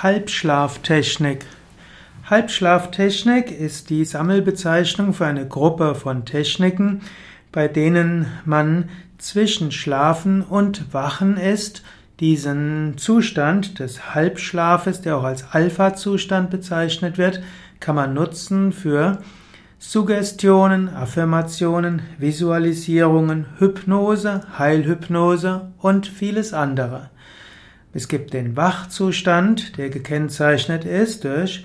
Halbschlaftechnik. Halbschlaftechnik ist die Sammelbezeichnung für eine Gruppe von Techniken, bei denen man zwischen Schlafen und Wachen ist. Diesen Zustand des Halbschlafes, der auch als Alpha-Zustand bezeichnet wird, kann man nutzen für Suggestionen, Affirmationen, Visualisierungen, Hypnose, Heilhypnose und vieles andere. Es gibt den Wachzustand, der gekennzeichnet ist durch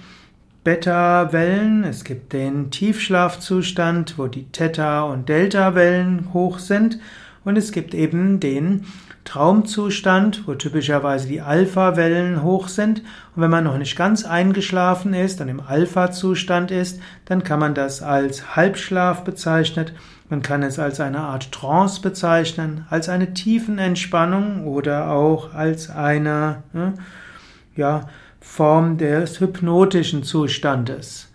Beta-Wellen. Es gibt den Tiefschlafzustand, wo die Theta- und Delta-Wellen hoch sind. Und es gibt eben den Traumzustand, wo typischerweise die Alpha-Wellen hoch sind. Und wenn man noch nicht ganz eingeschlafen ist und im Alpha-Zustand ist, dann kann man das als Halbschlaf bezeichnet. Man kann es als eine Art Trance bezeichnen, als eine Tiefenentspannung oder auch als eine ne, ja, Form des hypnotischen Zustandes.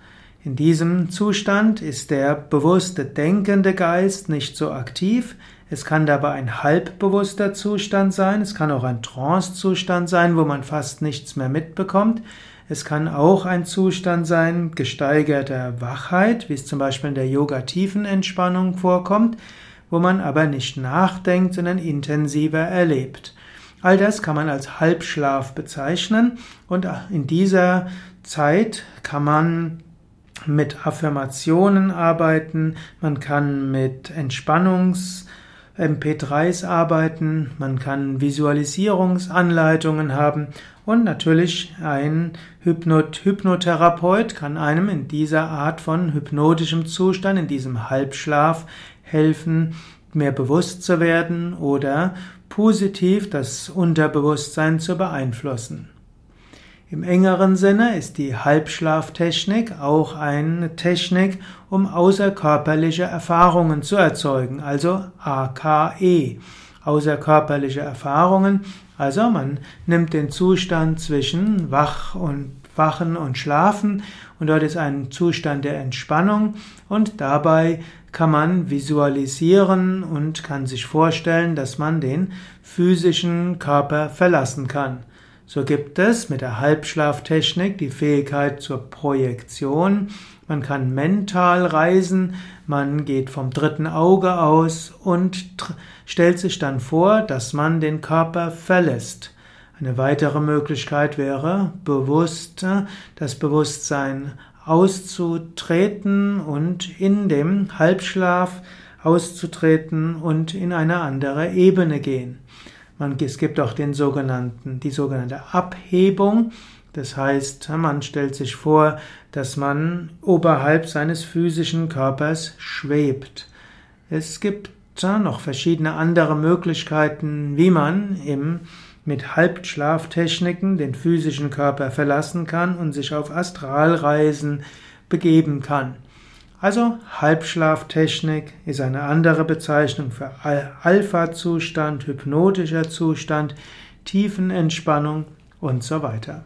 In diesem Zustand ist der bewusste denkende Geist nicht so aktiv. Es kann dabei ein halbbewusster Zustand sein, es kann auch ein Trance-Zustand sein, wo man fast nichts mehr mitbekommt. Es kann auch ein Zustand sein gesteigerter Wachheit, wie es zum Beispiel in der Yoga-Tiefenentspannung vorkommt, wo man aber nicht nachdenkt, sondern intensiver erlebt. All das kann man als Halbschlaf bezeichnen und in dieser Zeit kann man mit Affirmationen arbeiten, man kann mit Entspannungs MP3s arbeiten, man kann Visualisierungsanleitungen haben und natürlich ein Hypnot Hypnotherapeut kann einem in dieser Art von hypnotischem Zustand, in diesem Halbschlaf helfen, mehr bewusst zu werden oder positiv das Unterbewusstsein zu beeinflussen. Im engeren Sinne ist die Halbschlaftechnik auch eine Technik, um außerkörperliche Erfahrungen zu erzeugen, also AKE. Außerkörperliche Erfahrungen, also man nimmt den Zustand zwischen Wach und Wachen und Schlafen und dort ist ein Zustand der Entspannung und dabei kann man visualisieren und kann sich vorstellen, dass man den physischen Körper verlassen kann. So gibt es mit der Halbschlaftechnik die Fähigkeit zur Projektion. Man kann mental reisen, man geht vom dritten Auge aus und stellt sich dann vor, dass man den Körper verlässt. Eine weitere Möglichkeit wäre, bewusst das Bewusstsein auszutreten und in dem Halbschlaf auszutreten und in eine andere Ebene gehen. Man, es gibt auch den sogenannten, die sogenannte Abhebung. Das heißt, man stellt sich vor, dass man oberhalb seines physischen Körpers schwebt. Es gibt noch verschiedene andere Möglichkeiten, wie man im, mit Halbschlaftechniken den physischen Körper verlassen kann und sich auf Astralreisen begeben kann. Also Halbschlaftechnik ist eine andere Bezeichnung für Alpha-Zustand, hypnotischer Zustand, Tiefenentspannung und so weiter.